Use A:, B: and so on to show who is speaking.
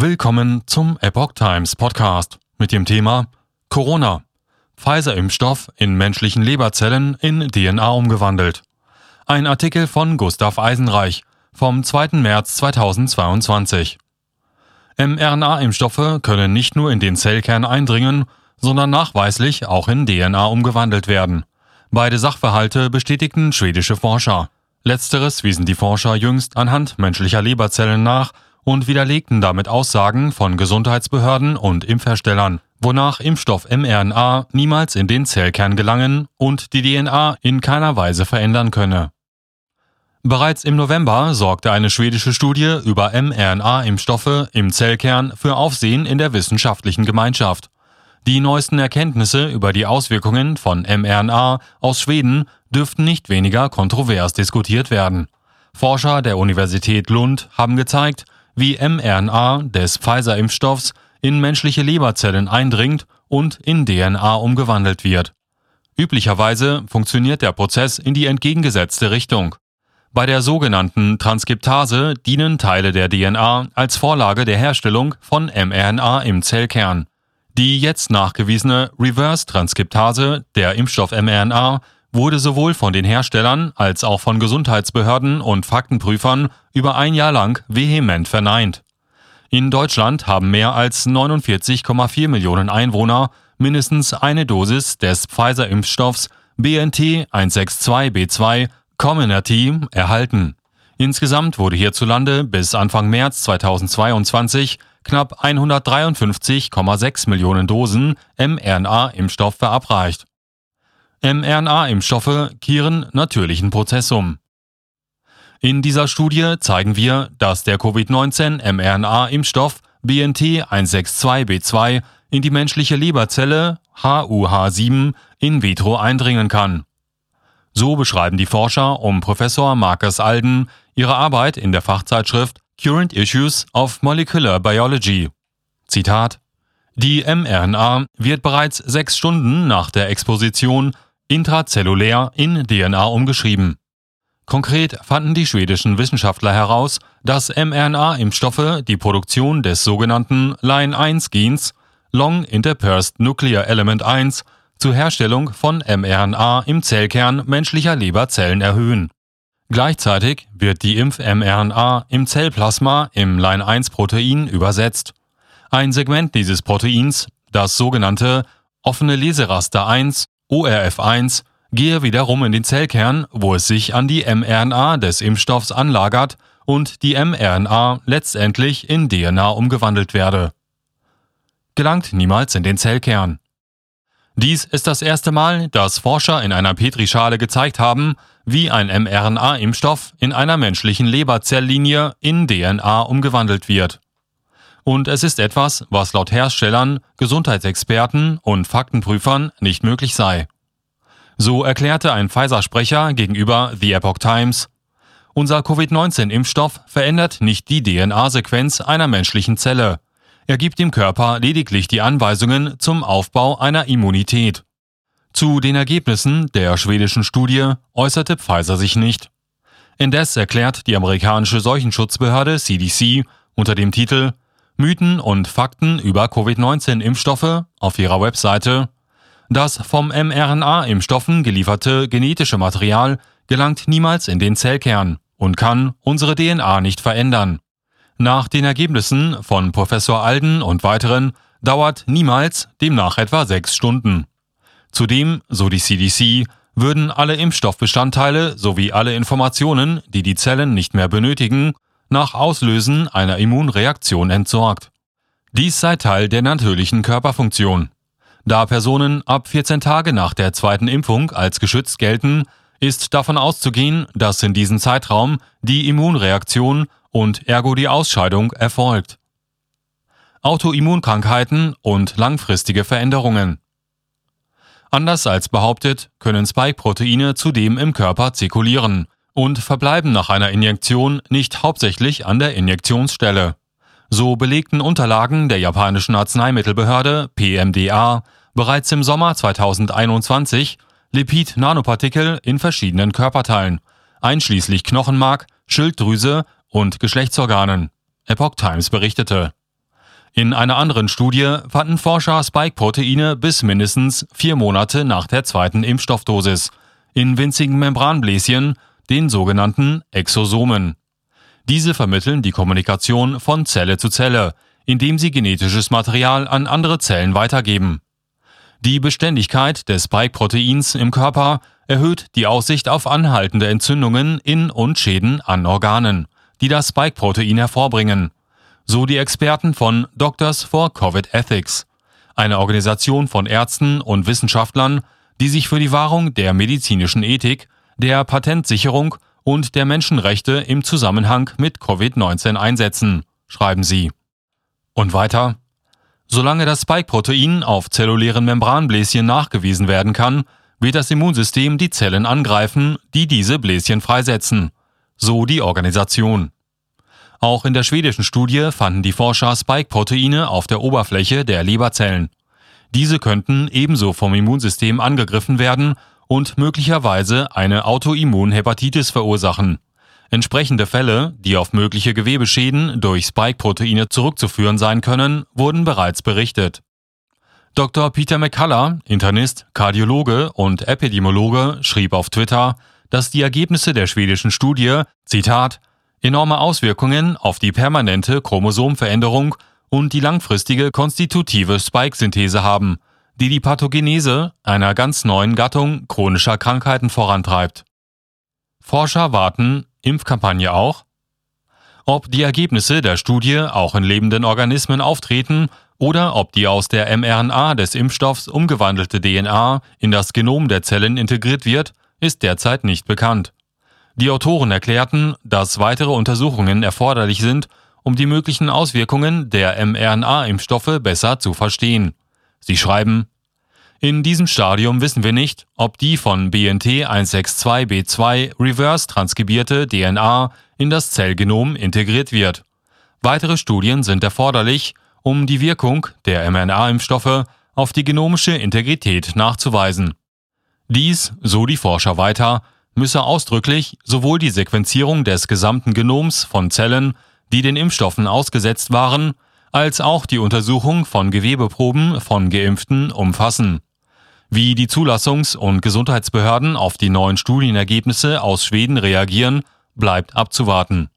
A: Willkommen zum Epoch Times Podcast mit dem Thema Corona. Pfizer-Impfstoff in menschlichen Leberzellen in DNA umgewandelt. Ein Artikel von Gustav Eisenreich vom 2. März 2022. mRNA-Impfstoffe können nicht nur in den Zellkern eindringen, sondern nachweislich auch in DNA umgewandelt werden. Beide Sachverhalte bestätigten schwedische Forscher. Letzteres wiesen die Forscher jüngst anhand menschlicher Leberzellen nach und widerlegten damit Aussagen von Gesundheitsbehörden und Impfherstellern, wonach Impfstoff mRNA niemals in den Zellkern gelangen und die DNA in keiner Weise verändern könne. Bereits im November sorgte eine schwedische Studie über mRNA-Impfstoffe im Zellkern für Aufsehen in der wissenschaftlichen Gemeinschaft. Die neuesten Erkenntnisse über die Auswirkungen von mRNA aus Schweden dürften nicht weniger kontrovers diskutiert werden. Forscher der Universität Lund haben gezeigt, wie mRNA des Pfizer-Impfstoffs in menschliche Leberzellen eindringt und in DNA umgewandelt wird. Üblicherweise funktioniert der Prozess in die entgegengesetzte Richtung. Bei der sogenannten Transkriptase dienen Teile der DNA als Vorlage der Herstellung von mRNA im Zellkern. Die jetzt nachgewiesene Reverse-Transkriptase der Impfstoff mRNA wurde sowohl von den Herstellern als auch von Gesundheitsbehörden und Faktenprüfern über ein Jahr lang vehement verneint. In Deutschland haben mehr als 49,4 Millionen Einwohner mindestens eine Dosis des Pfizer-Impfstoffs BNT 162b2 Comirnaty erhalten. Insgesamt wurde hierzulande bis Anfang März 2022 knapp 153,6 Millionen Dosen mRNA-Impfstoff verabreicht mRNA-Impfstoffe kehren natürlichen Prozess um. In dieser Studie zeigen wir, dass der Covid-19-mRNA-Impfstoff BNT162b2 in die menschliche Leberzelle HUH7 in vitro eindringen kann. So beschreiben die Forscher um Professor Marcus Alden ihre Arbeit in der Fachzeitschrift Current Issues of Molecular Biology. Zitat Die mRNA wird bereits sechs Stunden nach der Exposition intrazellulär in DNA umgeschrieben. Konkret fanden die schwedischen Wissenschaftler heraus, dass mRNA-Impfstoffe die Produktion des sogenannten Line-1-Gens Long Interpersed Nuclear Element 1 zur Herstellung von mRNA im Zellkern menschlicher Leberzellen erhöhen. Gleichzeitig wird die Impf-mRNA im Zellplasma im Line-1-Protein übersetzt. Ein Segment dieses Proteins, das sogenannte offene Leseraster 1 ORF1 gehe wiederum in den Zellkern, wo es sich an die mRNA des Impfstoffs anlagert und die mRNA letztendlich in DNA umgewandelt werde. Gelangt niemals in den Zellkern. Dies ist das erste Mal, dass Forscher in einer Petrischale gezeigt haben, wie ein mRNA-Impfstoff in einer menschlichen Leberzellinie in DNA umgewandelt wird. Und es ist etwas, was laut Herstellern, Gesundheitsexperten und Faktenprüfern nicht möglich sei. So erklärte ein Pfizer-Sprecher gegenüber The Epoch Times, unser Covid-19-Impfstoff verändert nicht die DNA-Sequenz einer menschlichen Zelle. Er gibt dem Körper lediglich die Anweisungen zum Aufbau einer Immunität. Zu den Ergebnissen der schwedischen Studie äußerte Pfizer sich nicht. Indes erklärt die amerikanische Seuchenschutzbehörde CDC unter dem Titel Mythen und Fakten über Covid-19-Impfstoffe auf ihrer Webseite. Das vom mRNA-Impfstoffen gelieferte genetische Material gelangt niemals in den Zellkern und kann unsere DNA nicht verändern. Nach den Ergebnissen von Professor Alden und weiteren dauert niemals demnach etwa sechs Stunden. Zudem, so die CDC, würden alle Impfstoffbestandteile sowie alle Informationen, die die Zellen nicht mehr benötigen, nach Auslösen einer Immunreaktion entsorgt. Dies sei Teil der natürlichen Körperfunktion. Da Personen ab 14 Tage nach der zweiten Impfung als geschützt gelten, ist davon auszugehen, dass in diesem Zeitraum die Immunreaktion und ergo die Ausscheidung erfolgt. Autoimmunkrankheiten und langfristige Veränderungen. Anders als behauptet, können Spike-Proteine zudem im Körper zirkulieren, und verbleiben nach einer Injektion nicht hauptsächlich an der Injektionsstelle. So belegten Unterlagen der japanischen Arzneimittelbehörde PMDA bereits im Sommer 2021 Lipid-Nanopartikel in verschiedenen Körperteilen, einschließlich Knochenmark, Schilddrüse und Geschlechtsorganen. Epoch Times berichtete. In einer anderen Studie fanden Forscher Spike-Proteine bis mindestens vier Monate nach der zweiten Impfstoffdosis in winzigen Membranbläschen, den sogenannten Exosomen. Diese vermitteln die Kommunikation von Zelle zu Zelle, indem sie genetisches Material an andere Zellen weitergeben. Die Beständigkeit des Spike-Proteins im Körper erhöht die Aussicht auf anhaltende Entzündungen in und Schäden an Organen, die das Spike-Protein hervorbringen so die Experten von Doctors for Covid Ethics, eine Organisation von Ärzten und Wissenschaftlern, die sich für die Wahrung der medizinischen Ethik, der Patentsicherung und der Menschenrechte im Zusammenhang mit Covid-19 einsetzen, schreiben sie. Und weiter, solange das Spike-Protein auf zellulären Membranbläschen nachgewiesen werden kann, wird das Immunsystem die Zellen angreifen, die diese Bläschen freisetzen, so die Organisation. Auch in der schwedischen Studie fanden die Forscher Spike-Proteine auf der Oberfläche der Leberzellen. Diese könnten ebenso vom Immunsystem angegriffen werden und möglicherweise eine Autoimmunhepatitis verursachen. Entsprechende Fälle, die auf mögliche Gewebeschäden durch Spike-Proteine zurückzuführen sein können, wurden bereits berichtet. Dr. Peter McCullough, Internist, Kardiologe und Epidemiologe, schrieb auf Twitter, dass die Ergebnisse der schwedischen Studie, Zitat, enorme Auswirkungen auf die permanente Chromosomveränderung und die langfristige konstitutive Spike-Synthese haben, die die Pathogenese einer ganz neuen Gattung chronischer Krankheiten vorantreibt. Forscher warten, Impfkampagne auch? Ob die Ergebnisse der Studie auch in lebenden Organismen auftreten oder ob die aus der mRNA des Impfstoffs umgewandelte DNA in das Genom der Zellen integriert wird, ist derzeit nicht bekannt. Die Autoren erklärten, dass weitere Untersuchungen erforderlich sind, um die möglichen Auswirkungen der mRNA-Impfstoffe besser zu verstehen. Sie schreiben, in diesem Stadium wissen wir nicht, ob die von BNT 162b2 reverse transkribierte DNA in das Zellgenom integriert wird. Weitere Studien sind erforderlich, um die Wirkung der mRNA-Impfstoffe auf die genomische Integrität nachzuweisen. Dies, so die Forscher weiter, müsse ausdrücklich sowohl die Sequenzierung des gesamten Genoms von Zellen, die den Impfstoffen ausgesetzt waren, als auch die Untersuchung von Gewebeproben von Geimpften umfassen. Wie die Zulassungs- und Gesundheitsbehörden auf die neuen Studienergebnisse aus Schweden reagieren, bleibt abzuwarten.